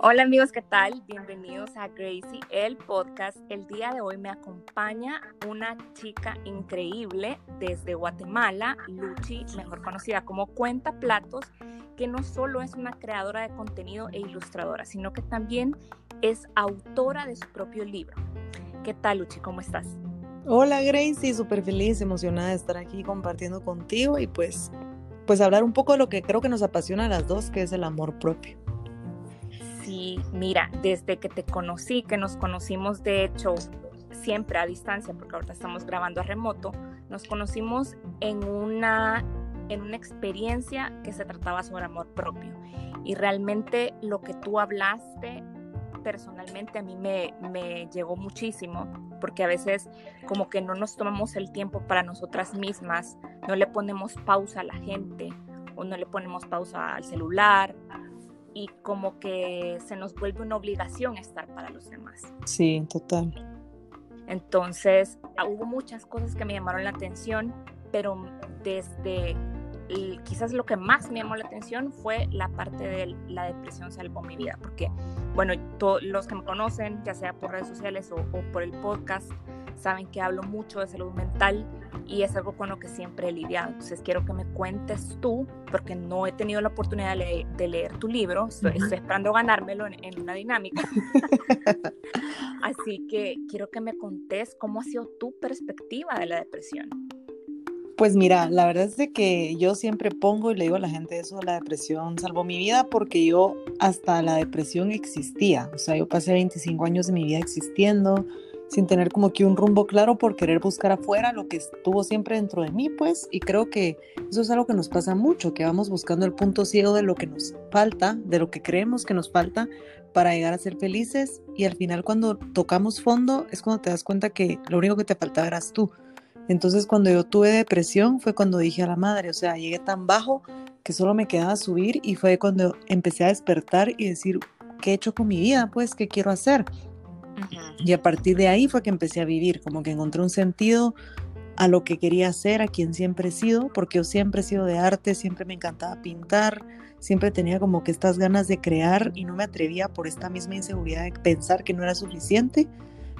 Hola amigos, ¿qué tal? Bienvenidos a Gracie, el podcast. El día de hoy me acompaña una chica increíble desde Guatemala, Luchi, mejor conocida como Cuenta Platos, que no solo es una creadora de contenido e ilustradora, sino que también es autora de su propio libro. ¿Qué tal, Luchi? ¿Cómo estás? Hola, Gracie, súper feliz, emocionada de estar aquí compartiendo contigo y pues, pues hablar un poco de lo que creo que nos apasiona a las dos, que es el amor propio. Sí, mira, desde que te conocí, que nos conocimos de hecho siempre a distancia, porque ahorita estamos grabando a remoto, nos conocimos en una, en una experiencia que se trataba sobre amor propio. Y realmente lo que tú hablaste personalmente a mí me, me llegó muchísimo, porque a veces como que no nos tomamos el tiempo para nosotras mismas, no le ponemos pausa a la gente o no le ponemos pausa al celular y como que se nos vuelve una obligación estar para los demás. Sí, total. Entonces, ah, hubo muchas cosas que me llamaron la atención, pero desde quizás lo que más me llamó la atención fue la parte de la depresión salvó mi vida, porque, bueno, todos los que me conocen, ya sea por redes sociales o, o por el podcast, saben que hablo mucho de salud mental y es algo con lo que siempre he lidiado. Entonces quiero que me cuentes tú, porque no he tenido la oportunidad de, leer tu libro, estoy, esperando ganármelo en, una dinámica. Así que quiero que me contes cómo ha sido tu perspectiva de la depresión. Pues mira, la verdad es de que yo siempre pongo y le digo a la gente eso, la depresión salvó mi vida porque yo hasta la depresión existía, o sea, yo pasé 25 años de mi vida existiendo, sin tener como que un rumbo claro por querer buscar afuera lo que estuvo siempre dentro de mí, pues, y creo que eso es algo que nos pasa mucho, que vamos buscando el punto ciego de lo que nos falta, de lo que creemos que nos falta para llegar a ser felices y al final cuando tocamos fondo es cuando te das cuenta que lo único que te faltaba eras tú. Entonces cuando yo tuve depresión fue cuando dije a la madre, o sea, llegué tan bajo que solo me quedaba subir y fue cuando empecé a despertar y decir, ¿qué he hecho con mi vida? Pues, ¿qué quiero hacer? Y a partir de ahí fue que empecé a vivir, como que encontré un sentido a lo que quería hacer, a quien siempre he sido, porque yo siempre he sido de arte, siempre me encantaba pintar, siempre tenía como que estas ganas de crear y no me atrevía por esta misma inseguridad de pensar que no era suficiente.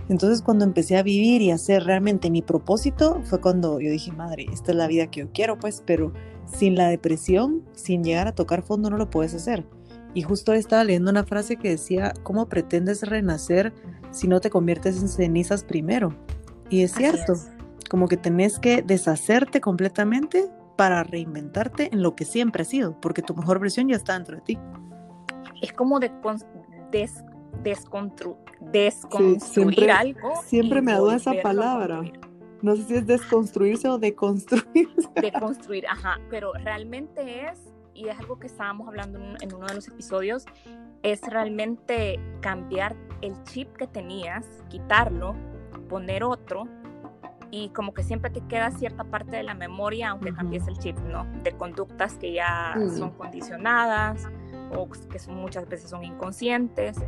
Entonces cuando empecé a vivir y a hacer realmente mi propósito, fue cuando yo dije, madre, esta es la vida que yo quiero, pues, pero sin la depresión, sin llegar a tocar fondo, no lo puedes hacer. Y justo estaba leyendo una frase que decía, ¿cómo pretendes renacer si no te conviertes en cenizas primero? Y es cierto, como que tenés que deshacerte completamente para reinventarte en lo que siempre has sido, porque tu mejor versión ya está dentro de ti. Es como de des, desconstruir siempre, algo. Siempre me dado esa palabra. No sé si es desconstruirse o deconstruirse. Deconstruir, ajá, pero realmente es y es algo que estábamos hablando en, uno de los episodios, es realmente cambiar el chip que tenías, quitarlo, poner otro y como que siempre te queda cierta parte de la memoria, aunque cambies el chip, ¿no? De conductas que ya son condicionadas o que son, muchas veces son inconscientes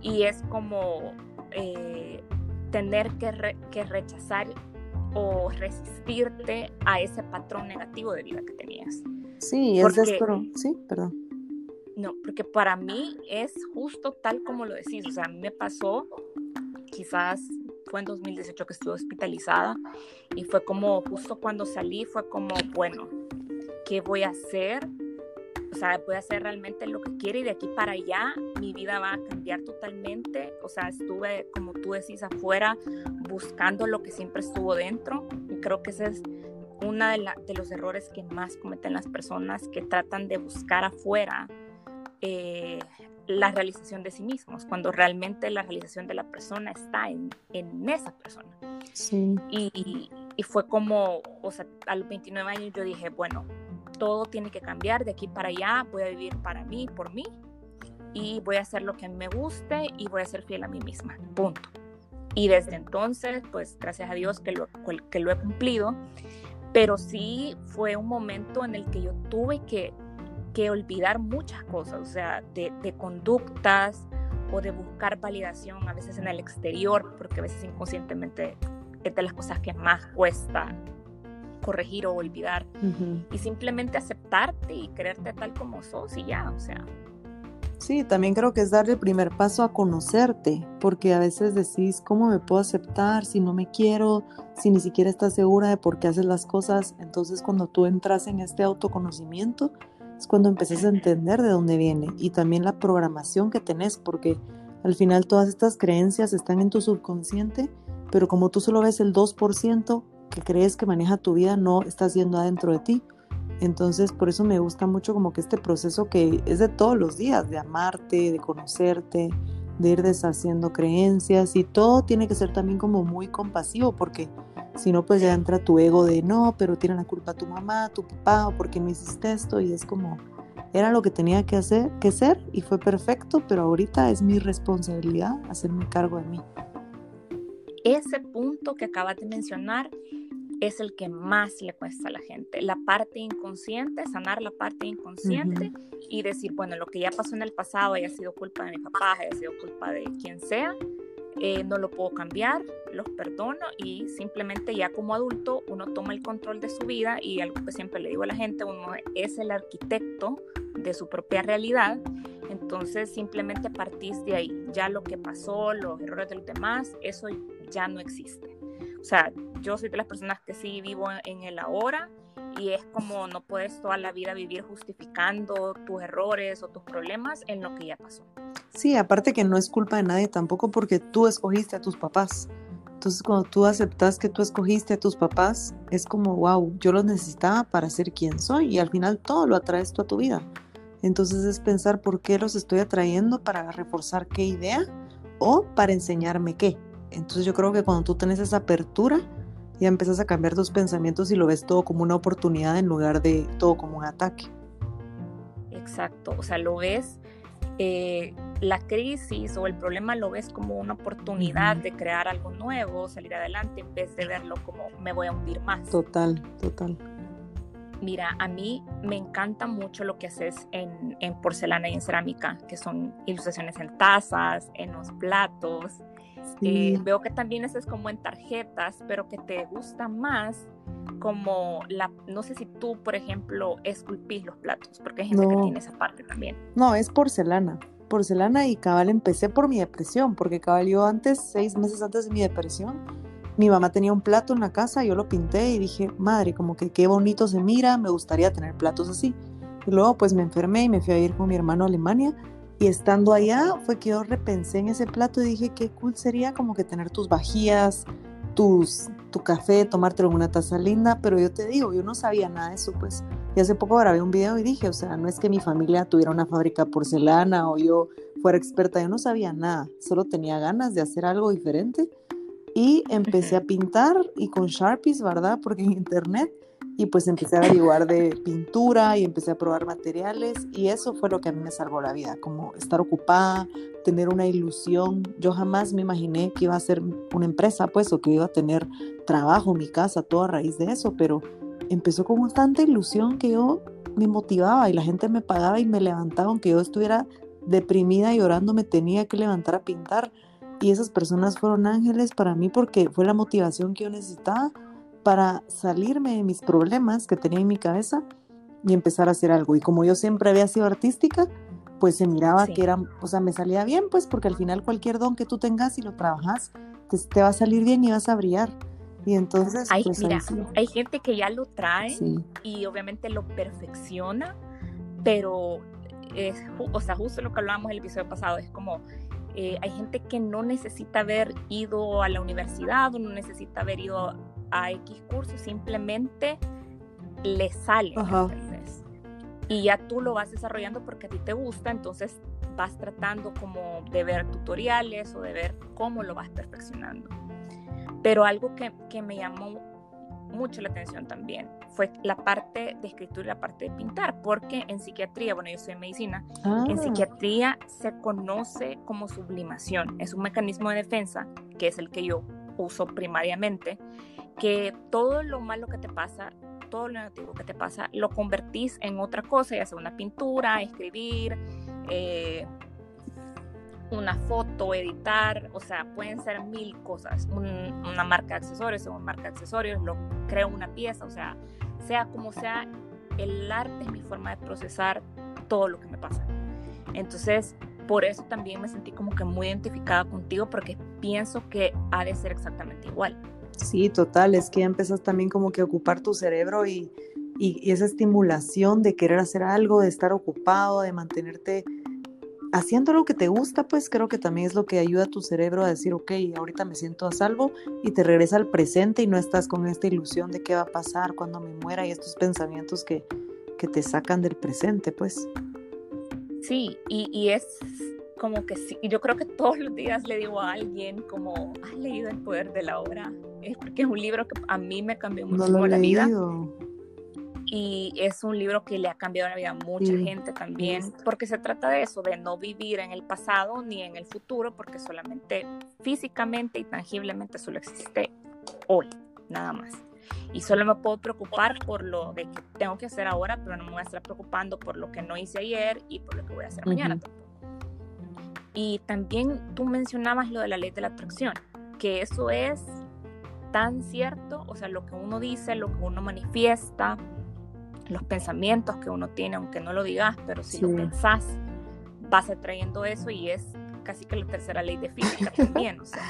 y es como eh, tener que, que rechazar o resistirte a ese patrón negativo de vida que tenías. Sí, es porque, Sí, perdón. No, porque para mí es justo tal como lo decís. O sea, a mí me pasó, quizás fue en 2018 que estuve hospitalizada y fue como justo cuando salí, fue como, bueno, ¿qué voy a hacer? O sea, voy a hacer realmente lo que quiero y de aquí para allá mi vida va a cambiar totalmente. O sea, estuve, como tú decís, afuera buscando lo que siempre estuvo dentro y creo que ese es uno de, de, los errores que más cometen las personas que tratan de buscar afuera eh, la realización de sí mismos, cuando realmente la realización de la persona está en, en esa persona. Sí. Y, y, fue como, o sea, a los 29 años yo dije, bueno, todo tiene que cambiar, de aquí para allá voy a vivir para mí, por mí, y voy a hacer lo que me guste y voy a ser fiel a mí misma, punto. Y desde entonces, pues gracias a Dios que lo, que lo he cumplido pero sí fue un momento en el que yo tuve que, que olvidar muchas cosas, o sea, de, de, conductas o de buscar validación a veces en el exterior, porque a veces inconscientemente es de las cosas que más cuesta corregir o olvidar, y simplemente aceptarte y creerte tal como sos y ya, o sea. Sí, también creo que es dar el primer paso a conocerte, porque a veces decís, ¿cómo me puedo aceptar si no me quiero, si ni siquiera estás segura de por qué haces las cosas? Entonces cuando tú entras en este autoconocimiento, es cuando empiezas a entender de dónde viene y también la programación que tenés, porque al final todas estas creencias están en tu subconsciente, pero como tú solo ves el 2% que crees que maneja tu vida, no estás yendo adentro de ti. Entonces, por eso me gusta mucho como que este proceso que es de todos los días, de amarte, de conocerte, de ir deshaciendo creencias y todo tiene que ser también como muy compasivo porque si no, pues ya entra tu ego de no, pero tiene la culpa tu mamá, tu papá o porque no hiciste esto y es como, era lo que tenía que hacer, que ser y fue perfecto, pero ahorita es mi responsabilidad hacerme cargo de mí. Ese punto que acabas de mencionar es el que más le cuesta a la gente. La parte inconsciente, sanar la parte inconsciente y decir, bueno, lo que ya pasó en el pasado haya sido culpa de mi papá, haya sido culpa de quien sea, eh, no lo puedo cambiar, los perdono y simplemente ya como adulto uno toma el control de su vida y algo que siempre le digo a la gente, uno es el arquitecto de su propia realidad, entonces simplemente partís de ahí, ya lo que pasó, los errores de los demás, eso ya no existe. O sea, yo soy de las personas que sí vivo en el ahora y es como no puedes toda la vida vivir justificando tus errores o tus problemas en lo que ya pasó. Sí, aparte que no es culpa de nadie tampoco porque tú escogiste a tus papás. Entonces cuando tú aceptas que tú escogiste a tus papás, es como, wow, yo los necesitaba para ser quien soy y al final todo lo atraes tú a tu vida. Entonces es pensar por qué los estoy atrayendo para reforzar qué idea o para enseñarme qué. Entonces yo creo que cuando tú tienes esa apertura, ya empiezas a cambiar tus pensamientos y lo ves todo como una oportunidad en lugar de todo como un ataque. Exacto, o sea, lo ves, eh, la crisis o el problema lo ves como una oportunidad de crear algo nuevo, salir adelante, en vez de verlo como me voy a hundir más. Total, total. Mira, a mí me encanta mucho lo que haces en, en porcelana y en cerámica, que son ilustraciones en tazas, en los platos. Eh, veo que también es como en tarjetas, pero que te gusta más como la, no sé si tú, por ejemplo, esculpís los platos, porque hay gente que tiene esa parte también. No, es porcelana, porcelana y cabal empecé por mi depresión, porque cabal yo antes, seis meses antes de mi depresión, mi mamá tenía un plato en la casa, yo lo pinté y dije, madre, como que qué bonito se mira, me gustaría tener platos así. Y luego pues me enfermé y me fui a ir con mi hermano a Alemania y estando allá fue que yo repensé en ese plato y dije qué cool sería como que tener tus vajillas, tus, tu café, tomártelo en una taza linda, pero yo te digo, yo no sabía nada de eso, pues. Y hace poco grabé un video y dije, o sea, no es que mi familia tuviera una fábrica de porcelana o yo fuera experta, yo no sabía nada, solo tenía ganas de hacer algo diferente y empecé a pintar y con Sharpies, ¿verdad? Porque en internet y pues empecé a averiguar de pintura y empecé a probar materiales y eso fue lo que a mí me salvó la vida, como estar ocupada, tener una ilusión. Yo jamás me imaginé que iba a ser una empresa, pues, o que iba a tener trabajo, mi casa, todo a raíz de eso, pero empezó con tanta ilusión que yo me motivaba y la gente me pagaba y me levantaba, aunque yo estuviera deprimida y llorando, me tenía que levantar a pintar. Y esas personas fueron ángeles para mí porque fue la motivación que yo necesitaba para salirme de mis problemas que tenía en mi cabeza y empezar a hacer algo. Y como yo siempre había sido artística, pues se miraba que era, o sea, me salía bien, pues porque al final cualquier don que tú tengas y lo trabajas, te, va a salir bien y vas a brillar. Y entonces, hay, pues, hay gente que ya lo trae y obviamente lo perfecciona, pero es, o sea, justo lo que hablábamos el episodio pasado, es como eh, hay gente que no necesita haber ido a la universidad o no necesita haber ido a X curso, simplemente le sale. Y ya tú lo vas desarrollando porque a ti te gusta, entonces vas tratando como de ver tutoriales o de ver cómo lo vas perfeccionando. Pero algo que, que me llamó mucho la atención también fue la parte de escritura y la parte de pintar, porque en psiquiatría, bueno, yo soy en medicina, en ah. psiquiatría se conoce como sublimación, es un mecanismo de defensa, que es el que yo uso primariamente, que todo lo malo que te pasa, todo lo negativo que te pasa, lo convertís en otra cosa, ya sea una pintura, escribir, eh, una foto, editar, o sea, pueden ser mil cosas. una marca de accesorios, una marca de accesorios, lo creo una pieza, o sea, sea como sea, el arte es mi forma de procesar todo lo que me pasa. Entonces, por eso también me sentí como que muy identificada contigo porque pienso que ha de ser exactamente igual. Sí, total, es que ya empezas también como que a ocupar tu cerebro y, y, esa estimulación de querer hacer algo, de estar ocupado, de mantenerte haciendo lo que te gusta, pues creo que también es lo que ayuda a tu cerebro a decir, ok, ahorita me siento a salvo y te regresa al presente y no estás con esta ilusión de qué va a pasar cuando me muera y estos pensamientos que, que te sacan del presente, pues. Sí, y, y es como que sí, yo creo que todos los días le digo a alguien como, ¿has leído El Poder de la Hora? Es porque es un libro que a mí me cambió mucho la vida y es un libro que le ha cambiado la vida a mucha gente también, porque se trata de eso, de no vivir en el pasado ni en el futuro, porque solamente físicamente y tangiblemente solo existe hoy, nada más. Y solo me puedo preocupar por lo de que tengo que hacer ahora, pero no me voy a estar preocupando por lo que no hice ayer y por lo que voy a hacer mañana. Y también tú mencionabas lo de la ley de la atracción, que eso es tan cierto, o sea, lo que uno dice, lo que uno manifiesta, los pensamientos que uno tiene, aunque no lo digas, pero si lo pensás, vas atrayendo eso y es casi que la tercera ley de física también, o sea.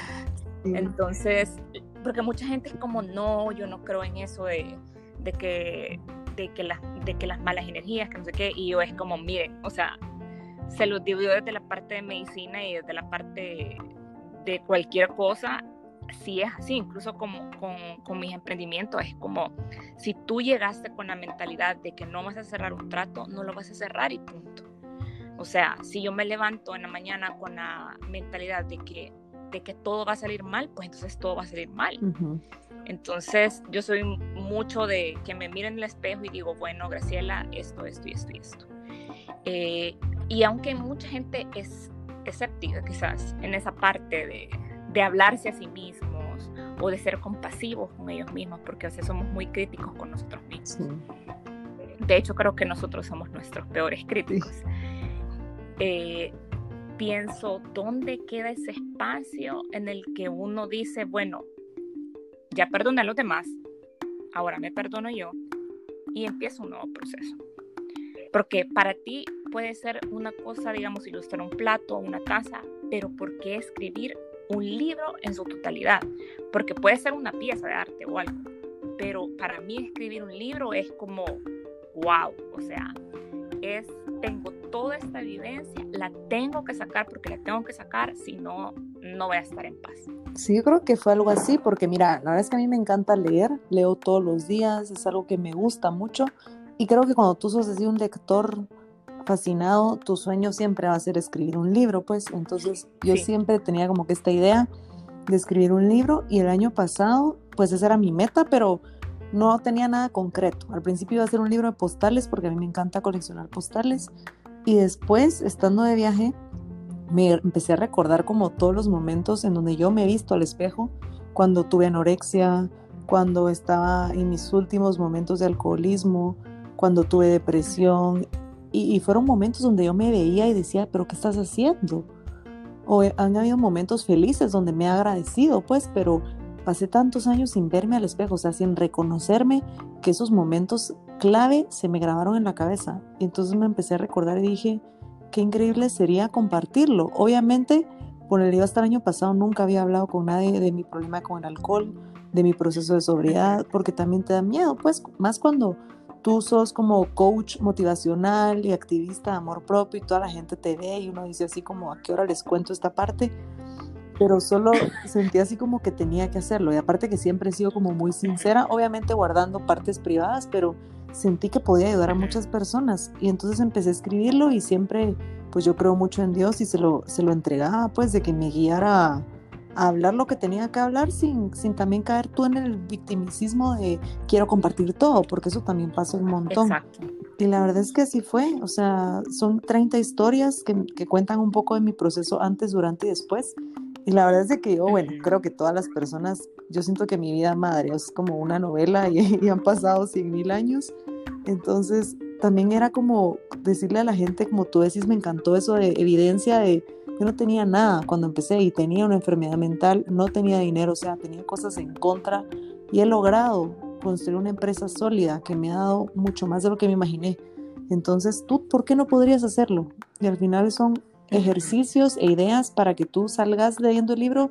Entonces, porque mucha gente es como, no, yo no creo en eso de, de que, de, que las, de que las malas energías, que no sé qué, y yo es como, miren, o sea, se los divido desde la parte de medicina y desde la parte de cualquier cosa, si es así, incluso como, con, con, mis emprendimientos, es como si tú llegaste con la mentalidad de que no vas a cerrar un trato, no lo vas a cerrar y punto. O sea, si yo me levanto en la mañana con la mentalidad de que, de que todo va a salir mal, pues entonces todo va a salir mal. Entonces, yo soy mucho de que me miren en el espejo y digo, bueno, Graciela, esto, esto y esto y esto. Eh, y aunque mucha gente es escéptica quizás en esa parte de, de hablarse a sí mismos o de ser compasivos con ellos mismos, porque a veces somos muy críticos con nosotros mismos. De hecho, creo que nosotros somos nuestros peores críticos. Eh, pienso, ¿dónde queda ese espacio en el que uno dice, bueno, ya perdoné a los demás, ahora me perdono yo y empiezo un nuevo proceso? Porque para ti puede ser una cosa, digamos, ilustrar un plato o una casa, pero ¿por qué escribir un libro en su totalidad, porque puede ser una pieza de arte o algo, pero para mí escribir un libro es como, wow, o sea, es, tengo toda esta vivencia, la tengo que sacar porque la tengo que sacar, si no, no voy a estar en paz. Sí, yo creo que fue algo así, porque mira, la verdad es que a mí me encanta leer, leo todos los días, es algo que me gusta mucho, y creo que cuando tú sos así un lector fascinado, tu sueño siempre va a ser escribir un libro, pues. Entonces yo siempre tenía como que esta idea de escribir un libro y el año pasado, pues esa era mi meta, pero no tenía nada concreto. Al principio iba a ser un libro de postales porque a mí me encanta coleccionar postales. Y después, estando de viaje, me empecé a recordar como todos los momentos en donde yo me he visto al espejo, cuando tuve anorexia, cuando estaba en mis últimos momentos de alcoholismo, cuando tuve depresión y, fueron momentos donde yo me veía y decía, pero ¿qué estás haciendo? O han habido momentos felices donde me he agradecido, pues, pero pasé tantos años sin verme al espejo, o sea, sin reconocerme que esos momentos clave se me grabaron en la cabeza. Y entonces me empecé a recordar y dije, qué increíble sería compartirlo. Obviamente, por el día hasta el año pasado nunca había hablado con nadie de mi problema con el alcohol, de mi proceso de sobriedad, porque también te da miedo, pues, más cuando tú sos como coach motivacional y activista de amor propio y toda la gente te ve y uno dice así como, ¿a qué hora les cuento esta parte? Pero solo sentí así como que tenía que hacerlo. Y aparte que siempre he sido como muy sincera, obviamente guardando partes privadas, pero sentí que podía ayudar a muchas personas. Y entonces empecé a escribirlo y siempre, pues yo creo mucho en Dios y se lo, se lo entregaba, pues de que me guiara hablar lo que tenía que hablar sin, sin también caer tú en el victimicismo de quiero compartir todo, porque eso también pasa un montón. Y la verdad es que así fue, o sea, son 30 historias que, que, cuentan un poco de mi proceso antes, durante y después. Y la verdad es que yo, bueno, creo que todas las personas, yo siento que mi vida madre es como una novela y, y han pasado 100 mil años. Entonces, también era como decirle a la gente, como tú decís, me encantó eso de evidencia de yo no tenía nada cuando empecé y tenía una enfermedad mental, no tenía dinero, o sea, tenía cosas en contra y he logrado construir una empresa sólida que me ha dado mucho más de lo que me imaginé. Entonces, ¿tú por qué no podrías hacerlo? Y al final son ejercicios e ideas para que tú salgas leyendo el libro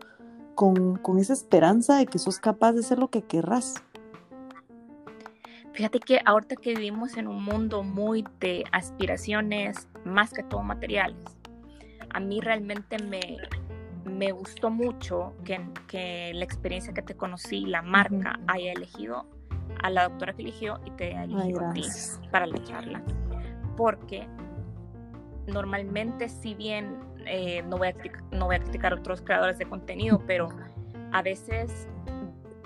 con, con esa esperanza de que sos capaz de hacer lo que querrás. Fíjate que ahorita que vivimos en un mundo muy de aspiraciones, más que todo materiales, a mí realmente me, me gustó mucho que, que, la experiencia que te conocí, la marca, haya elegido a la doctora que eligió y te haya elegido a ti para la charla. Porque normalmente, si bien eh, no, voy a, no voy a criticar a otros creadores de contenido, pero a veces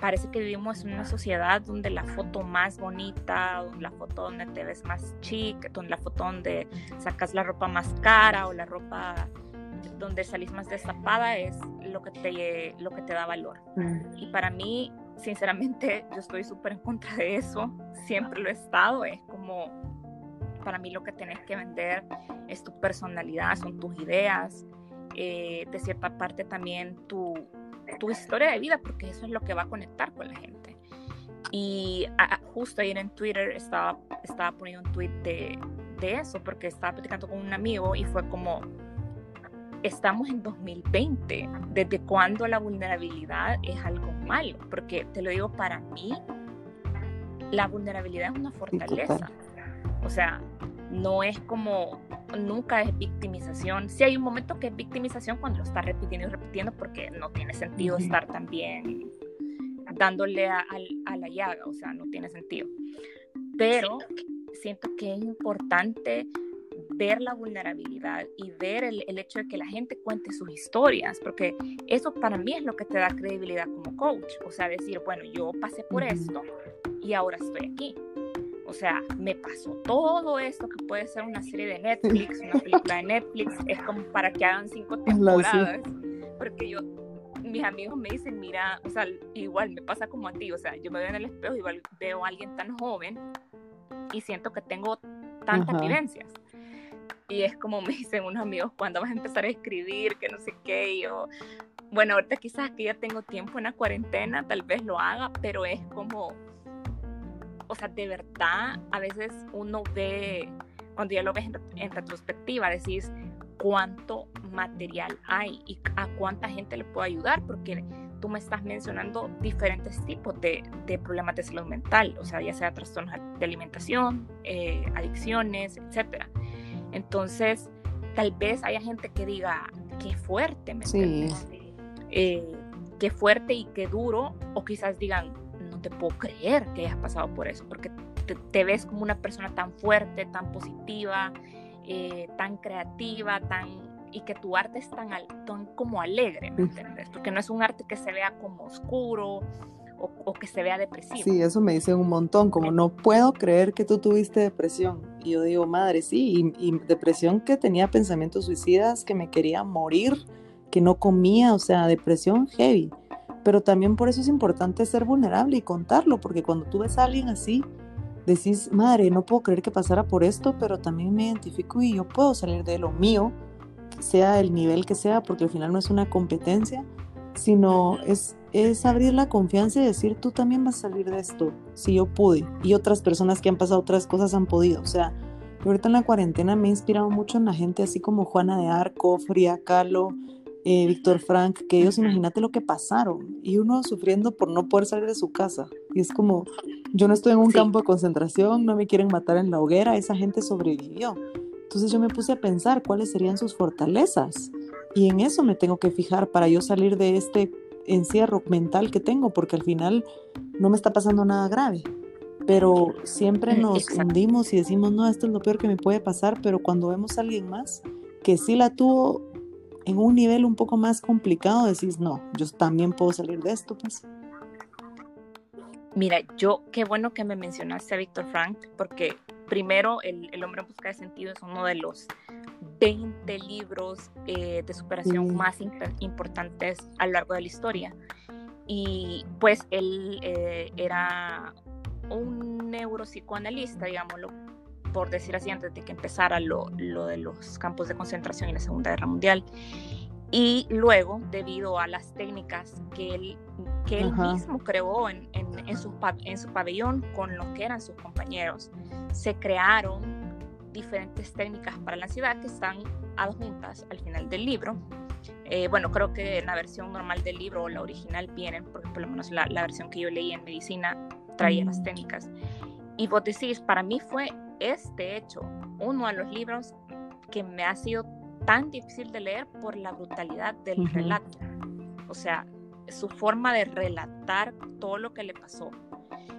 parece que vivimos en una sociedad donde la foto más bonita, la foto donde te ves más chic, donde la foto donde sacas la ropa más cara o la ropa donde salís más destapada es lo que te, lo que te da valor. Mm. Y para mí, sinceramente, yo estoy súper en contra de eso, siempre lo he estado, es como, para mí lo que tenés que vender es tu personalidad, son tus ideas, eh, de cierta parte también tu, tu historia de vida, porque eso es lo que va a conectar con la gente. Y justo ayer en Twitter estaba, estaba poniendo un tweet de, de eso, porque estaba platicando con un amigo y fue como, estamos en 2020. ¿Desde cuándo la vulnerabilidad es algo malo? Porque te lo digo para mí, la vulnerabilidad es una fortaleza. O sea, no es como, nunca es victimización. Sí hay un momento que es victimización cuando lo estás repitiendo y repitiendo porque no tiene sentido estar también dándole a, a, la llaga, o sea, no tiene sentido. Pero siento que es importante ver la vulnerabilidad y ver el, el, hecho de que la gente cuente sus historias, porque eso para mí es lo que te da credibilidad como coach, o sea, decir, bueno, yo pasé por esto y ahora estoy aquí. O sea, me pasó todo esto que puede ser una serie de Netflix, una película de Netflix, es como para que hagan cinco temporadas. Porque yo, mis amigos me dicen, mira, o sea, igual me pasa como a ti, o sea, yo me veo en el espejo, igual veo a alguien tan joven y siento que tengo tantas vivencias. Y es como me dicen unos amigos, ¿cuándo vas a empezar a escribir? Que no sé qué. Y yo, bueno, ahorita quizás que ya tengo tiempo en la cuarentena, tal vez lo haga, pero es como o sea, de verdad, a veces uno ve, cuando ya lo ves en, retrospectiva, decís cuánto material hay y a cuánta gente le puede ayudar, porque tú me estás mencionando diferentes tipos de, de problemas de salud mental, o sea, ya sea trastornos de alimentación, eh, adicciones, etc. Entonces, tal vez haya gente que diga, qué fuerte, ¿me sí. Eh, qué fuerte y qué duro, o quizás digan, te puedo creer que hayas pasado por eso, porque te, ves como una persona tan fuerte, tan positiva, eh, tan creativa, tan y que tu arte es tan, tan como alegre, ¿me entiendes? Porque no es un arte que se vea como oscuro o, o, que se vea depresivo. Sí, eso me dicen un montón, como no puedo creer que tú tuviste depresión. Y yo digo, madre, sí, y, y depresión que tenía pensamientos suicidas, que me quería morir, que no comía, o sea, depresión heavy pero también por eso es importante ser vulnerable y contarlo, porque cuando tú ves a alguien así, decís, madre, no puedo creer que pasara por esto, pero también me identifico y yo puedo salir de lo mío, sea el nivel que sea, porque al final no es una competencia, sino es, es abrir la confianza y decir, tú también vas a salir de esto, si yo pude, y otras personas que han pasado otras cosas han podido, o sea, ahorita en la cuarentena me he inspirado mucho en la gente así como Juana de Arco, Fría Kahlo, eh, Víctor Frank, que ellos imagínate lo que pasaron y uno sufriendo por no poder salir de su casa. Y es como, yo no estoy en un campo de concentración, no me quieren matar en la hoguera, esa gente sobrevivió. Entonces yo me puse a pensar cuáles serían sus fortalezas y en eso me tengo que fijar para yo salir de este encierro mental que tengo, porque al final no me está pasando nada grave. Pero siempre mm, nos hundimos y decimos, no, esto es lo peor que me puede pasar, pero cuando vemos a alguien más que sí la tuvo en un nivel un poco más complicado decís, no, yo también puedo salir de esto, pues. Mira, yo, qué bueno que me mencionaste a Víctor Frank, porque primero, el, el, hombre en busca de sentido es uno de los 20 libros eh, de superación más importantes a lo largo de la historia. Y pues él eh, era un neuropsicoanalista, digámoslo, por decir así, antes de que empezara lo, lo de los campos de concentración en la Segunda Guerra Mundial. Y luego, debido a las técnicas que él, que él mismo creó en, en, en, su, en su pabellón con los que eran sus compañeros, se crearon diferentes técnicas para la ansiedad que están adjuntas al final del libro. Eh, bueno, creo que en la versión normal del libro o la original vienen, porque por lo menos la, la versión que yo leí en medicina traía las técnicas. Y vos decís, para mí fue este hecho uno de los libros que me ha sido tan difícil de leer por la brutalidad del relato. O sea, su forma de relatar todo lo que le pasó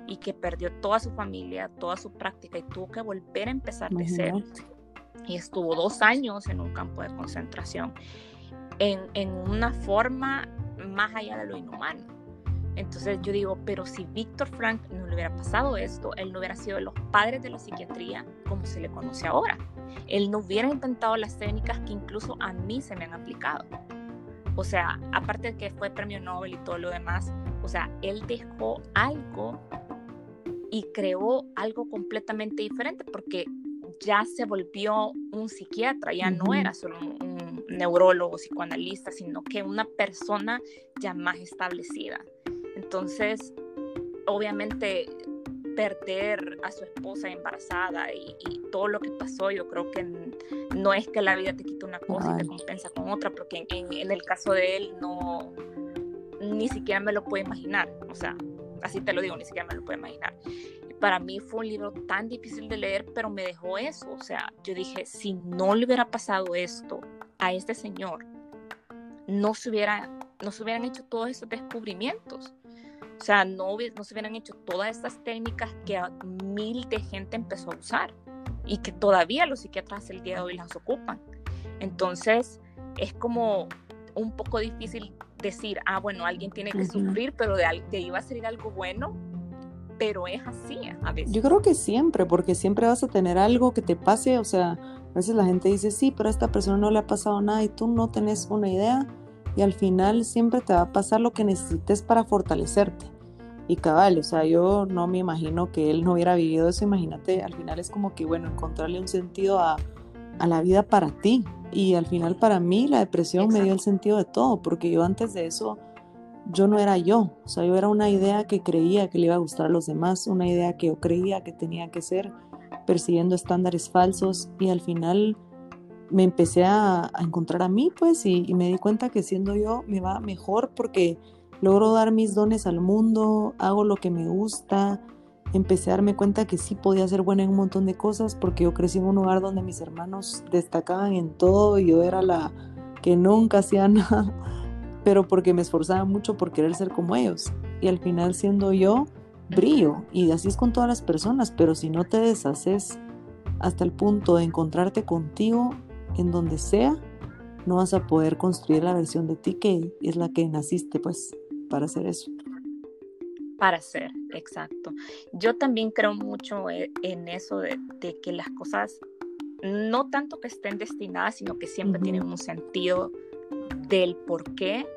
y que perdió toda su familia, toda su práctica y tuvo que volver a empezar de cero. Y estuvo dos años en un campo de concentración, en, en una forma más allá de lo inhumano. Entonces yo digo, pero si Víctor Frank no le hubiera pasado esto, él no hubiera sido de los padres de la psiquiatría como se le conoce ahora. Él no hubiera intentado las técnicas que incluso a mí se me han aplicado. O sea, aparte de que fue premio Nobel y todo lo demás, o sea, él dejó algo y creó algo completamente diferente porque ya se volvió un psiquiatra, ya no era solo un, un neurólogo, psicoanalista, sino que una persona ya más establecida. Entonces, obviamente perder a su esposa embarazada y, todo lo que pasó, yo creo que no es que la vida te quite una cosa y te compensa con otra, porque en, el caso de él no, ni siquiera me lo puedo imaginar, o sea, así te lo digo, ni siquiera me lo puedo imaginar. Para mí fue un libro tan difícil de leer, pero me dejó eso, o sea, yo dije, si no le hubiera pasado esto a este señor, no se, hubiera, no se hubieran hecho todos estos descubrimientos. O sea, no, no se hubieran hecho todas estas técnicas que mil de gente empezó a usar y que todavía los psiquiatras el día de hoy las ocupan. Entonces, es como un poco difícil decir, ah, bueno, alguien tiene que sufrir, pero de, de ahí va a salir algo bueno, pero es así a veces. Yo creo que siempre, porque siempre vas a tener algo que te pase, o sea, a veces la gente dice, sí, pero a esta persona no le ha pasado nada y tú no tenés una idea y al final siempre te va a pasar lo que necesites para fortalecerte. Y cabal, o sea, yo no me imagino que él no hubiera vivido eso, imagínate, al final es como que, bueno, encontrarle un sentido a, a la vida para ti. Y al final para mí la depresión me dio el sentido de todo, porque yo antes de eso, yo no era yo, o sea, yo era una idea que creía que le iba a gustar a los demás, una idea que yo creía que tenía que ser, persiguiendo estándares falsos y al final me empecé a, encontrar a mí, pues, y, me di cuenta que siendo yo me va mejor porque logro dar mis dones al mundo, hago lo que me gusta, empecé a darme cuenta que sí podía ser buena en un montón de cosas porque yo crecí en un lugar donde mis hermanos destacaban en todo y yo era la que nunca hacía nada, pero porque me esforzaba mucho por querer ser como ellos. Y al final siendo yo, brillo. Y así es con todas las personas, pero si no te deshaces hasta el punto de encontrarte contigo, en donde sea, no vas a poder construir la versión de ti que es la que naciste, pues, para hacer eso. Para ser, exacto. Yo también creo mucho e, en eso de, que las cosas, no tanto que estén destinadas, sino que siempre tienen un sentido del por qué,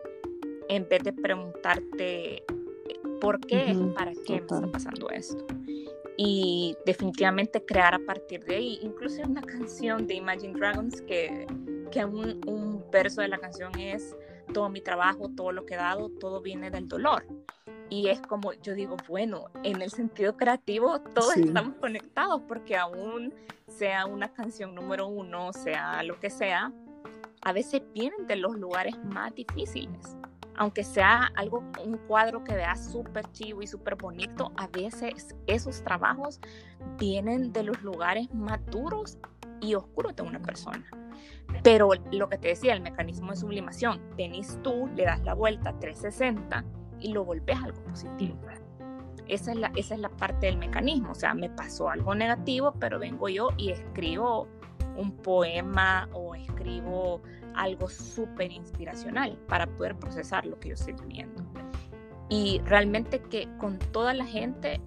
en vez de preguntarte por qué, para qué me está pasando esto y definitivamente crear a partir de ahí. Incluso una canción de Imagine Dragons que, que un, un, verso de la canción es todo mi trabajo, todo lo que he dado, todo viene del dolor. Y es como yo digo, bueno, en el sentido creativo todos estamos conectados porque aún sea una canción número uno, sea lo que sea, a veces vienen de los lugares más difíciles aunque sea algo, un cuadro que vea súper chivo y súper bonito, a veces esos trabajos vienen de los lugares más duros y oscuros de una persona. Pero lo que te decía, el mecanismo de sublimación, venís tú, le das la vuelta 360 y lo volvés algo positivo. Esa es, la, esa es la parte del mecanismo, o sea, me pasó algo negativo, pero vengo yo y escribo un poema o escribo algo súper inspiracional para poder procesar lo que yo estoy viviendo. Y realmente que con toda la gente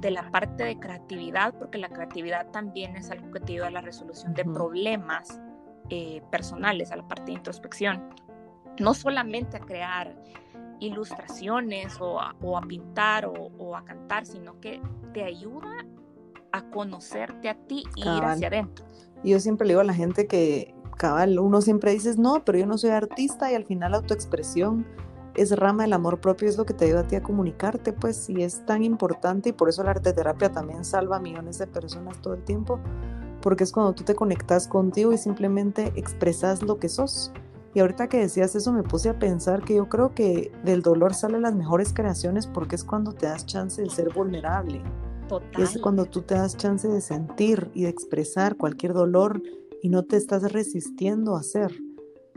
de la parte de creatividad, porque la creatividad también es algo que te ayuda a la resolución de problemas eh, personales, a la parte de introspección, no solamente a crear ilustraciones o a, pintar o, a cantar, sino que te ayuda a conocerte a ti y ir hacia adentro. Yo siempre le digo a la gente que, cabal, uno siempre dice, no, pero yo no soy artista y al final la autoexpresión es rama del amor propio, es lo que te ayuda a ti a comunicarte, pues, y es tan importante y por eso la arte terapia también salva a millones de personas todo el tiempo, porque es cuando tú te conectas contigo y simplemente expresas lo que sos. Y ahorita que decías eso me puse a pensar que yo creo que del dolor salen las mejores creaciones porque es cuando te das chance de ser vulnerable. Total. Es cuando tú te das chance de sentir y de expresar cualquier dolor y no te estás resistiendo a hacer.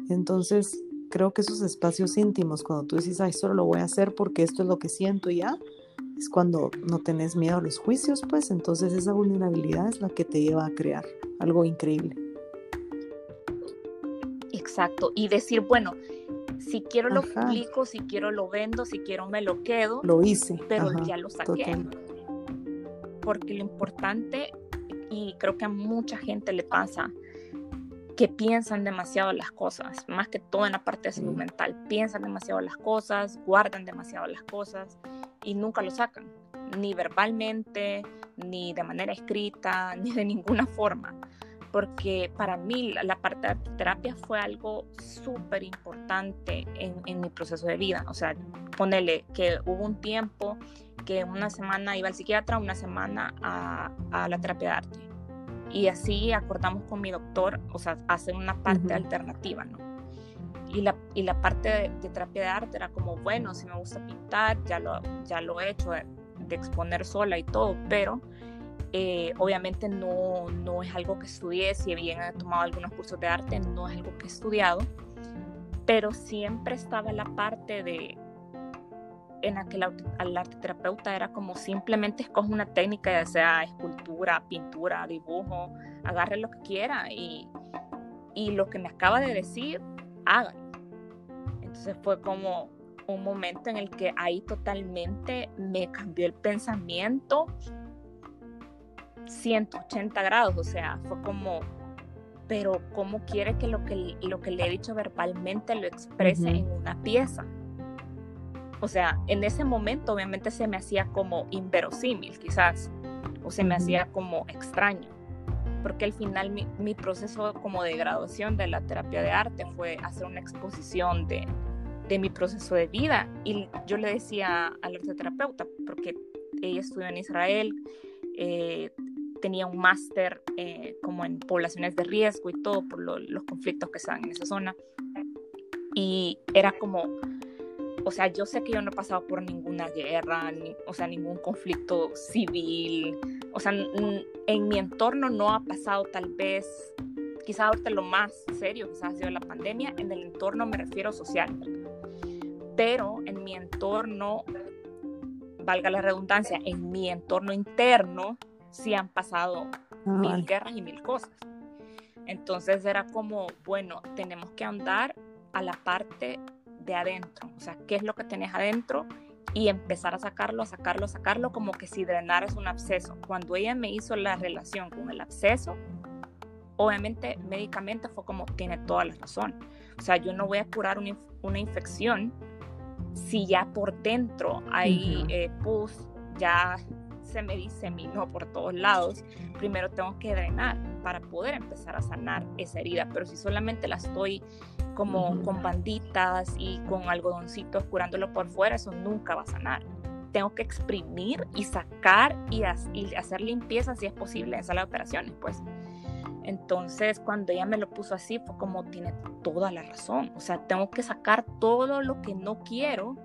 Entonces, creo que esos espacios íntimos, cuando tú dices, ay, solo lo voy a hacer porque esto es lo que siento ya, es cuando no tenés miedo a los juicios, pues entonces esa vulnerabilidad es la que te lleva a crear algo increíble. Exacto, y decir, bueno, si quiero lo publico, si quiero lo vendo, si quiero me lo quedo. Lo hice. Pero ya lo saqué. Porque lo importante, y creo que a mucha gente le pasa, que piensan demasiado las cosas, más que todo en la parte de salud mental, piensan demasiado las cosas, guardan demasiado las cosas y nunca lo sacan, ni verbalmente, ni de manera escrita, ni de ninguna forma porque para mí la, parte de terapia fue algo súper importante en, mi proceso de vida. O sea, ponele que hubo un tiempo que una semana iba al psiquiatra, una semana a, la terapia de arte. Y así acordamos con mi doctor, o sea, hacer una parte alternativa, ¿no? Y la, y la parte de, terapia de arte era como, bueno, si me gusta pintar, ya lo, ya lo he hecho, de, de exponer sola y todo, pero eh, obviamente no, no es algo que estudié, si bien he tomado algunos cursos de arte, no es algo que he estudiado, pero siempre estaba la parte de en la que arte terapeuta era como simplemente escoge una técnica, ya sea escultura, pintura, dibujo, agarre lo que quiera y, y lo que me acaba de decir, hágalo. Entonces fue como un momento en el que ahí totalmente me cambió el pensamiento 180 grados, o sea, fue como, pero ¿cómo quiere que lo que, lo que le he dicho verbalmente lo exprese en una pieza? O sea, en ese momento obviamente se me hacía como inverosímil quizás, o se me hacía como extraño, porque al final mi, mi, proceso como de graduación de la terapia de arte fue hacer una exposición de, de mi proceso de vida y yo le decía al terapeuta, porque ella estudió en Israel, eh, tenía un máster eh, como en poblaciones de riesgo y todo por los conflictos que se dan en esa zona. Y era como, o sea, yo sé que yo no he pasado por ninguna guerra, ni, o sea, ningún conflicto civil, o sea, en mi entorno no ha pasado tal vez, quizás ahorita lo más serio quizás ha sido la pandemia, en el entorno me refiero social, pero en mi entorno, valga la redundancia, en mi entorno interno, sí han pasado ah, mil guerras y mil cosas. Entonces era como, bueno, tenemos que andar a la parte de adentro, o sea, qué es lo que tenés adentro y empezar a sacarlo, a sacarlo, a sacarlo, como que si drenaras un absceso. Cuando ella me hizo la relación con el absceso, obviamente médicamente fue como, tiene toda la razón. O sea, yo no voy a curar una, una infección si ya por dentro hay eh, pus, ya se me diseminó por todos lados, primero tengo que drenar para poder empezar a sanar esa herida. Pero si solamente la estoy como con banditas y con algodoncitos curándolo por fuera, eso nunca va a sanar. Tengo que exprimir y sacar y, hacer limpieza si es posible en sala de operaciones, pues. Entonces, cuando ella me lo puso así, fue como tiene toda la razón. O sea, tengo que sacar todo lo que no quiero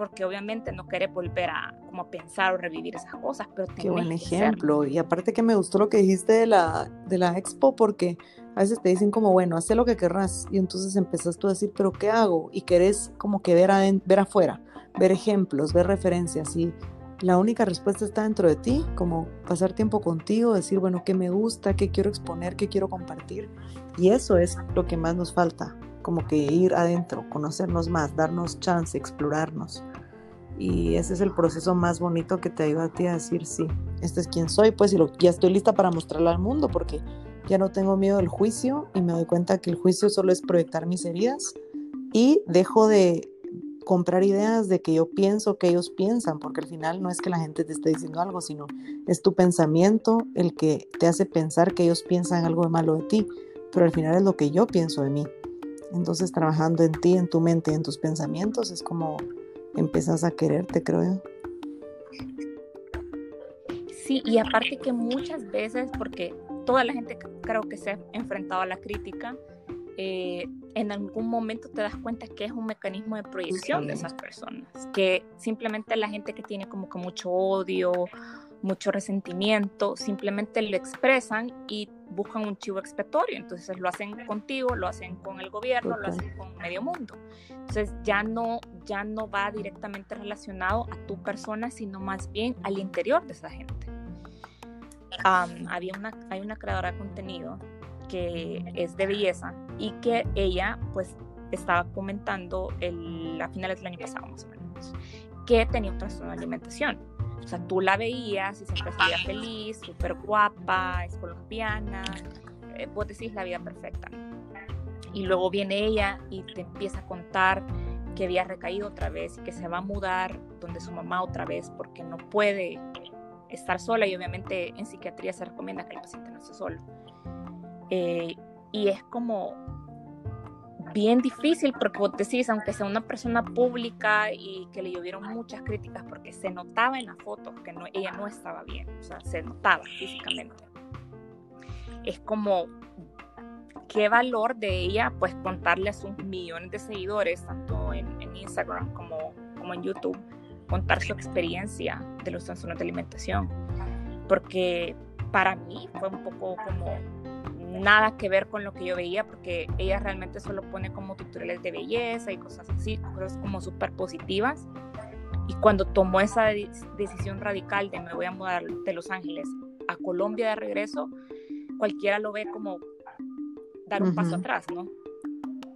porque obviamente no quiere volver a como pensar o revivir esas cosas, pero Qué buen ejemplo. Y aparte que me gustó lo que dijiste de la, de la expo, porque a veces te dicen como, bueno, haz lo que querrás, y entonces empezás tú a decir, pero ¿qué hago? Y querés como que ver, ver afuera, ver ejemplos, ver referencias, y la única respuesta está dentro de ti, como pasar tiempo contigo, decir, bueno, ¿qué me gusta? ¿Qué quiero exponer? ¿Qué quiero compartir? Y eso es lo que más nos falta, como que ir adentro, conocernos más, darnos chance, explorarnos. Y ese es el proceso más bonito que te ayuda a ti a decir, sí, este es quien soy, pues, ya estoy lista para mostrarlo al mundo, porque ya no tengo miedo del juicio y me doy cuenta que el juicio solo es proyectar mis heridas y dejo de comprar ideas de que yo pienso que ellos piensan, porque al final no es que la gente te esté diciendo algo, sino es tu pensamiento el que te hace pensar que ellos piensan algo de malo de ti, pero al final es lo que yo pienso de mí. Entonces trabajando en ti, en tu mente en tus pensamientos es como empiezas a quererte, creo yo. Sí, y aparte que muchas veces, porque toda la gente creo que se ha enfrentado a la crítica, eh, en algún momento te das cuenta que es un mecanismo de proyección de esas personas, que simplemente la gente que tiene como que mucho odio, mucho resentimiento, simplemente lo expresan y buscan un chivo expiatorio. Entonces lo hacen contigo, lo hacen con el gobierno, lo hacen con medio mundo. Entonces ya no, ya no va directamente relacionado a tu persona, sino más bien al interior de esa gente. había una, hay una creadora de contenido que es de belleza y que ella pues estaba comentando el, a finales del año pasado más o menos que tenía un trastorno de alimentación. O sea, tú la veías y siempre se veía feliz, súper guapa, es colombiana, eh, vos decís la vida perfecta. Y luego viene ella y te empieza a contar que había recaído otra vez y que se va a mudar donde su mamá otra vez porque no puede estar sola y obviamente en psiquiatría se recomienda que el paciente no esté solo. Eh, y es como bien difícil porque vos decís, aunque sea una persona pública y que le llovieron muchas críticas porque se notaba en la foto que no, ella no estaba bien, o sea, se notaba físicamente. Es como, qué valor de ella, pues contarle a sus millones de seguidores, tanto en, en Instagram como, como en YouTube, contar su experiencia de los trastornos de alimentación. Porque para mí fue un poco como nada que ver con lo que yo veía, porque ella realmente solo pone como tutoriales de belleza y cosas así, cosas como súper positivas. Y cuando tomó esa decisión radical de me voy a mudar de Los Ángeles a Colombia de regreso, cualquiera lo ve como dar un paso atrás, ¿no?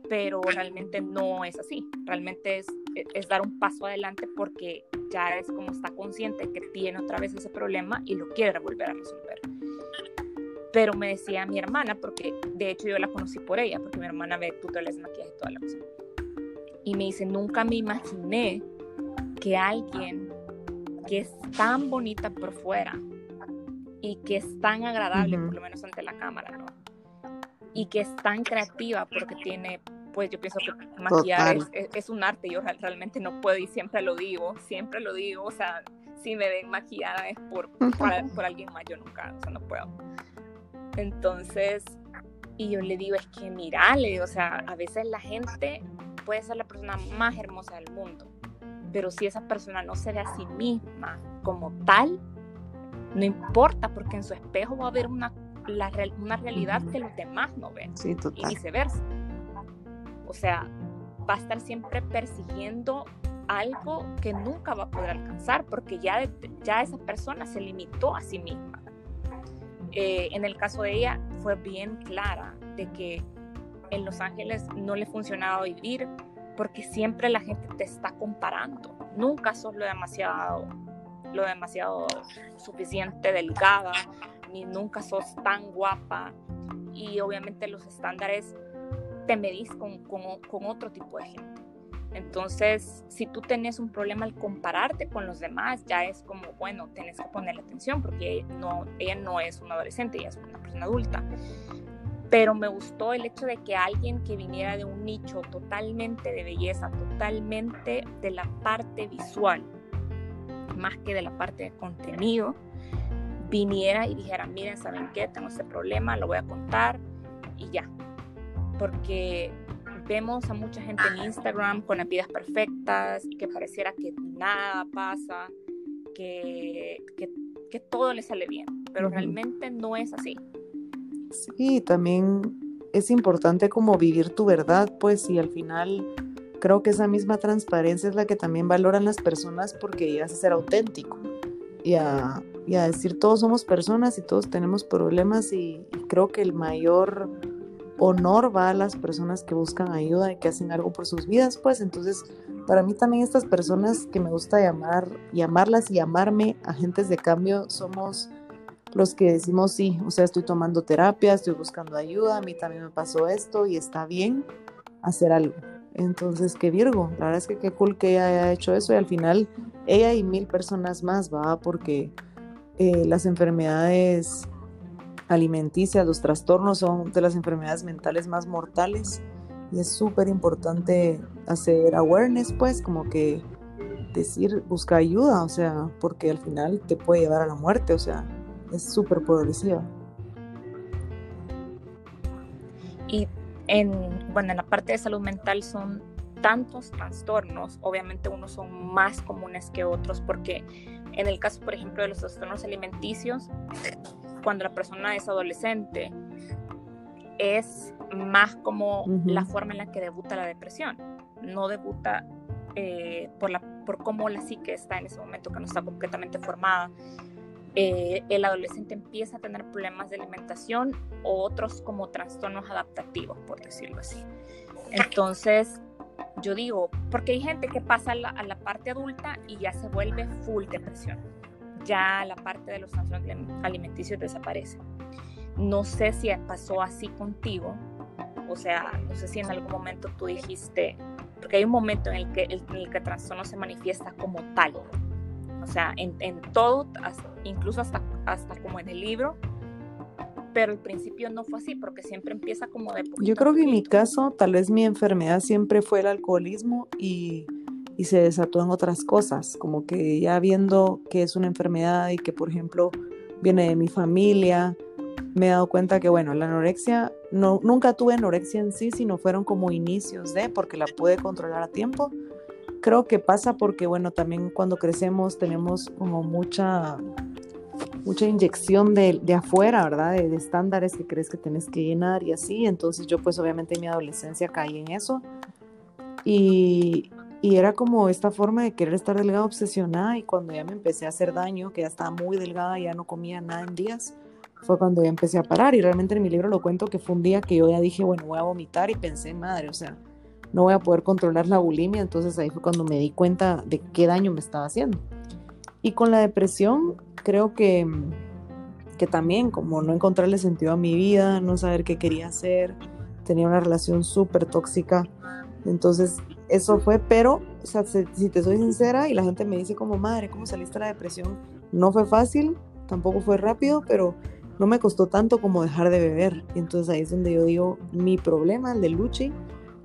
Pero realmente no es así, realmente es, es dar un paso adelante porque ya es como está consciente que tiene otra vez ese problema y lo quiere volver a resolver pero me decía mi hermana, porque de hecho yo la conocí por ella, porque mi hermana ve tutoriales de maquillaje y toda la cosa. Y me dice, nunca me imaginé que alguien que es tan bonita por fuera y que es tan agradable, por lo menos ante la cámara, ¿no? Y que es tan creativa porque tiene, pues yo pienso que maquillar es, un arte, yo realmente no puedo y siempre lo digo, siempre lo digo, o sea, si me ven maquillada es por, por, por alguien más, yo nunca, o sea, no puedo. Entonces, y yo le digo, es que mira, le digo, o sea, a veces la gente puede ser la persona más hermosa del mundo, pero si esa persona no se ve a sí misma como tal, no importa, porque en su espejo va a haber una, una realidad que los demás no ven. Sí, y viceversa. O sea, va a estar siempre persiguiendo algo que nunca va a poder alcanzar, porque ya, ya esa persona se limitó a sí misma. Eh, en el caso de ella fue bien clara de que en Los Ángeles no le funcionaba vivir porque siempre la gente te está comparando. Nunca sos lo demasiado, lo demasiado suficiente delgada, ni nunca sos tan guapa. Y obviamente los estándares te medís con, con otro tipo de gente. Entonces, si tú tenés un problema al compararte con los demás, ya es como, bueno, tienes que ponerle atención porque no, ella no es una adolescente, ella es una persona adulta. Pero me gustó el hecho de que alguien que viniera de un nicho totalmente de belleza, totalmente de la parte visual, más que de la parte de contenido, viniera y dijera, miren, ¿saben qué? Tengo este problema, lo voy a contar y ya. Porque vemos a mucha gente en Instagram con las vidas perfectas y que pareciera que nada pasa, que, que, todo le sale bien, pero realmente no es así. Sí, también es importante como vivir tu verdad, pues, y al final creo que esa misma transparencia es la que también valoran las personas porque llegas a ser auténtico y a, y a decir todos somos personas y todos tenemos problemas y creo que el mayor honor va a las personas que buscan ayuda y que hacen algo por sus vidas, pues entonces para mí también estas personas que me gusta llamar, llamarlas y llamarme agentes de cambio somos los que decimos sí, o sea, estoy tomando terapia, estoy buscando ayuda, a mí también me pasó esto y está bien hacer algo. Entonces, qué Virgo, la verdad es que qué cool que ella haya hecho eso y al final ella y mil personas más, va, porque eh, las enfermedades alimenticia, los trastornos son de las enfermedades mentales más mortales y es súper importante hacer awareness, pues como que decir, busca ayuda, o sea, porque al final te puede llevar a la muerte, o sea, es súper progresiva. Y en, bueno, en la parte de salud mental son tantos trastornos, obviamente unos son más comunes que otros, porque en el caso, por ejemplo, de los trastornos alimenticios, cuando la persona es adolescente, es más como la forma en la que debuta la depresión. No debuta eh, por, la, por cómo la psique está en ese momento, que no está completamente formada. Eh, el adolescente empieza a tener problemas de alimentación o otros como trastornos adaptativos, por decirlo así. Entonces, yo digo, porque hay gente que pasa a la, parte adulta y ya se vuelve full depresión. Ya la parte de los trastornos alimenticios desaparece. No sé si pasó así contigo, o sea, no sé si en algún momento tú dijiste, porque hay un momento en el que el, en el, que trastorno se manifiesta como tal, o sea, en, en todo, incluso hasta, hasta como en el libro, pero al principio no fue así, porque siempre empieza como de... Yo creo que en mi caso, tal vez mi enfermedad siempre fue el alcoholismo y, y se desató en otras cosas, como que ya viendo que es una enfermedad y que, por ejemplo, viene de mi familia, me he dado cuenta que, bueno, la anorexia, no, nunca tuve anorexia en sí, sino fueron como inicios de, porque la pude controlar a tiempo. Creo que pasa porque, bueno, también cuando crecemos tenemos como mucha, mucha inyección de, de afuera, ¿verdad? De, de, estándares que crees que tienes que llenar y así. Entonces yo pues obviamente en mi adolescencia caí en eso. Y, y era como esta forma de querer estar delgada, obsesionada. Y cuando ya me empecé a hacer daño, que ya estaba muy delgada, ya no comía nada en días, fue cuando ya empecé a parar. Y realmente en mi libro lo cuento que fue un día que yo ya dije, bueno, voy a vomitar y pensé, madre, o sea, no voy a poder controlar la bulimia. Entonces ahí fue cuando me di cuenta de qué daño me estaba haciendo. Y con la depresión, creo que, que también, como no encontrarle sentido a mi vida, no saber qué quería hacer, tenía una relación súper tóxica. Entonces, eso fue, pero, si te soy sincera y la gente me dice como, madre, ¿cómo saliste de la depresión? No fue fácil, tampoco fue rápido, pero no me costó tanto como dejar de beber. Y entonces ahí es donde yo digo, mi problema, el de Luchi,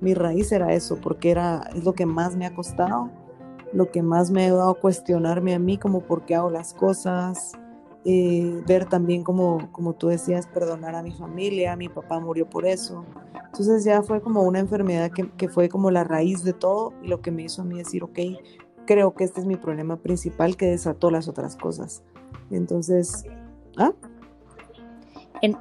mi raíz era eso, porque era, es lo que más me ha costado, lo que más me ha ayudado a cuestionarme a mí, como por qué hago las cosas, eh, ver también como, como tú decías, perdonar a mi familia, mi papá murió por eso. Entonces ya fue como una enfermedad que, que fue como la raíz de todo y lo que me hizo a mí decir, ok, creo que este es mi problema principal que desató las otras cosas. Entonces, ¿ah? En,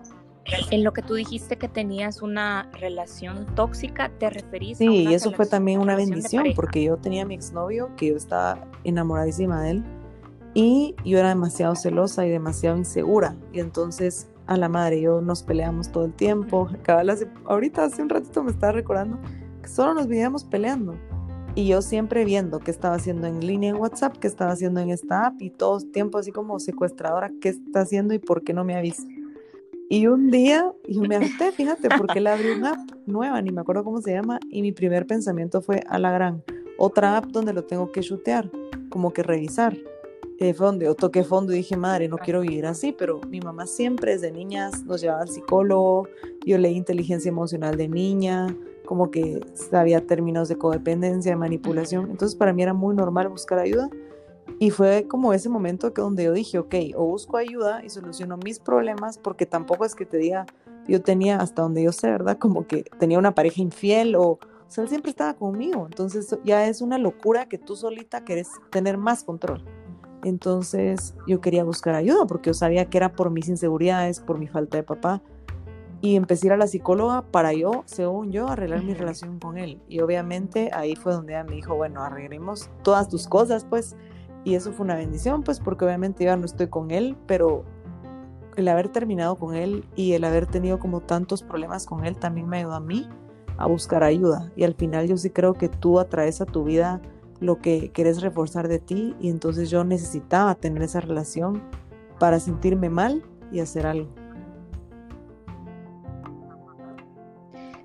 en lo que tú dijiste que tenías una relación tóxica, ¿te referís sí, a Sí, y eso fue también una bendición, porque yo tenía a mi exnovio, que yo estaba enamoradísima de él, y yo era demasiado celosa y demasiado insegura, y entonces a la madre, yo nos peleamos todo el tiempo, ahorita hace un ratito me estaba recordando que solo nos veíamos peleando, y yo siempre viendo qué estaba haciendo en línea en WhatsApp, qué estaba haciendo en esta app, y todo el tiempo así como secuestradora, qué está haciendo y por qué no me avisa y un día yo me harté, fíjate, porque le abrí una app nueva, ni me acuerdo cómo se llama, y mi primer pensamiento fue a la gran, otra app donde lo tengo que chutear, como que revisar. Eh, fue donde yo toqué fondo y dije, madre, no quiero vivir así, pero mi mamá siempre desde niñas nos llevaba al psicólogo, yo leí inteligencia emocional de niña, como que sabía términos de codependencia, de manipulación, entonces para mí era muy normal buscar ayuda y fue como ese momento que donde yo dije, ok, o busco ayuda y soluciono mis problemas, porque tampoco es que te diga, yo tenía hasta donde yo sé, ¿verdad? Como que tenía una pareja infiel o, o sea, él siempre estaba conmigo. Entonces ya es una locura que tú solita querés tener más control. Entonces yo quería buscar ayuda porque yo sabía que era por mis inseguridades, por mi falta de papá. Y empecé a ir a la psicóloga para yo, según yo, arreglar mi relación con él. Y obviamente ahí fue donde ella me dijo, bueno, arreglemos todas tus cosas, pues y eso fue una bendición, pues porque obviamente ya no estoy con él, pero el haber terminado con él y el haber tenido como tantos problemas con él también me ayudó a mí a buscar ayuda. Y al final yo sí creo que tú atraes a tu vida lo que quieres reforzar de ti y entonces yo necesitaba tener esa relación para sentirme mal y hacer algo.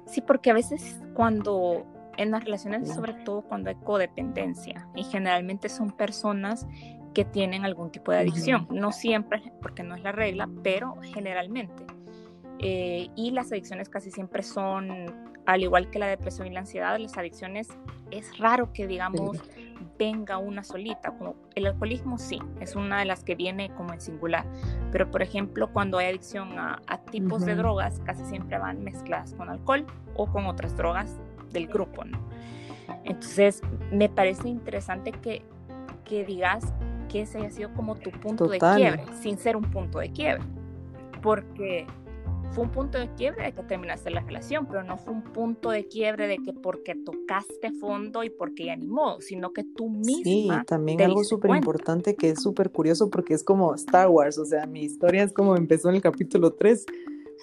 Sí, porque a veces cuando en las relaciones, sobre todo cuando hay codependencia, y generalmente son personas que tienen algún tipo de adicción, no siempre, porque no es la regla, pero generalmente. Eh, y las adicciones casi siempre son al igual que la depresión y la ansiedad, las adicciones es raro que digamos venga una solita, como el alcoholismo sí, es una de las que viene como en singular, pero por ejemplo cuando hay adicción a, tipos de drogas, casi siempre van mezcladas con alcohol o con otras drogas del grupo, ¿no? Entonces me parece interesante que, que digas que ese haya sido como tu punto de quiebre, sin ser un punto de quiebre, porque fue un punto de quiebre de que terminaste la relación, pero no fue un punto de quiebre de que porque tocaste fondo y porque ya animó, sino que tú misma. Sí, también algo súper importante que es súper curioso porque es como Star Wars, o sea, mi historia es como empezó en el capítulo 3,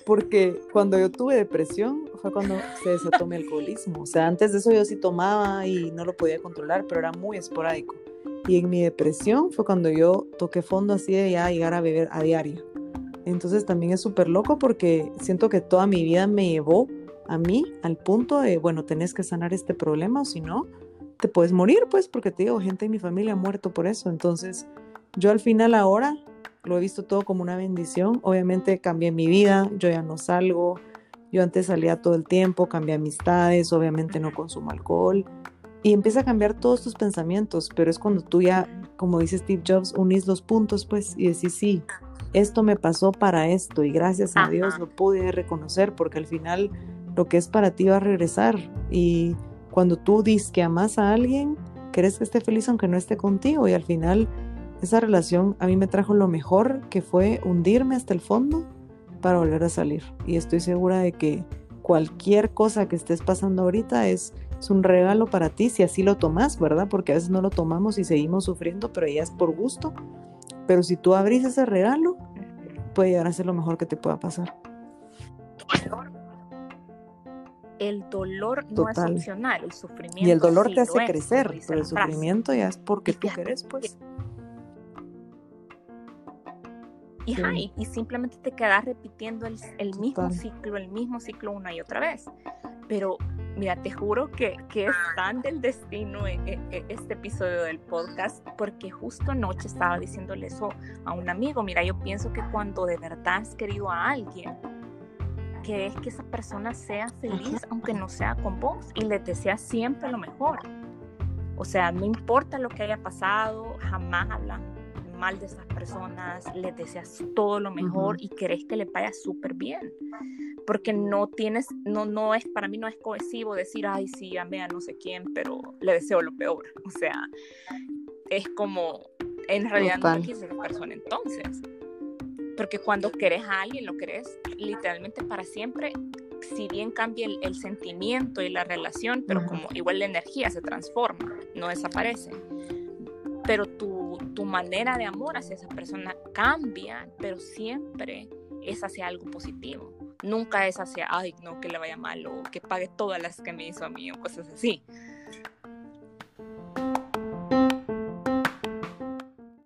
porque cuando yo tuve depresión fue cuando se desató mi alcoholismo, o sea, antes de eso yo sí tomaba y no lo podía controlar, pero era muy esporádico. Y en mi depresión fue cuando yo toqué fondo así de ya llegar a beber a diario. Entonces también es súper loco porque siento que toda mi vida me llevó a mí al punto de, bueno, tenés que sanar este problema o si no, te puedes morir, pues, porque te digo, gente en mi familia ha muerto por eso. Entonces, yo al final ahora lo he visto todo como una bendición. Obviamente cambié mi vida, yo ya no salgo. Yo antes salía todo el tiempo, cambié amistades, obviamente no consumo alcohol. Y empieza a cambiar todos tus pensamientos, pero es cuando tú ya, como dice Steve Jobs, unís los puntos, pues, y decís, sí, esto me pasó para esto y gracias a Dios lo pude reconocer porque al final lo que es para ti va a regresar. Y cuando tú dices que amas a alguien, querés que esté feliz aunque no esté contigo y al final esa relación a mí me trajo lo mejor que fue hundirme hasta el fondo para volver a salir. Y estoy segura de que cualquier cosa que estés pasando ahorita es, es un regalo para ti si así lo tomas, ¿verdad? Porque a veces no lo tomamos y seguimos sufriendo, pero ya es por gusto pero si tú abrís ese regalo, puede llegar a ser lo mejor que te pueda pasar. El dolor no es opcional, el sufrimiento. Y el dolor te hace crecer, pero el sufrimiento ya es porque tú querés, pues. Y, y, simplemente te quedas repitiendo el, el mismo ciclo, el mismo ciclo una y otra vez. Pero Mira, te juro que, que es tan del destino e, e, e, este episodio del podcast, porque justo anoche estaba diciéndole eso a un amigo. Mira, yo pienso que cuando de verdad has querido a alguien, que es que esa persona sea feliz, aunque no sea con vos, y le deseas siempre lo mejor. O sea, no importa lo que haya pasado, jamás hablan mal de esas personas, les deseas todo lo mejor y querés que le vaya súper bien porque no tienes, no, no es, para mí no es cohesivo decir, ay, sí, amé a no sé quién, pero le deseo lo peor. O sea, es como, en realidad no quieres esa persona entonces. Porque cuando querés a alguien, lo querés literalmente para siempre, si bien cambia el, sentimiento y la relación, pero como igual la energía se transforma, no desaparece. Pero tu, tu manera de amor hacia esa persona cambia, pero siempre es hacia algo positivo nunca es hacia, ay, no, que le vaya mal o que pague todas las que me hizo a mí o cosas así.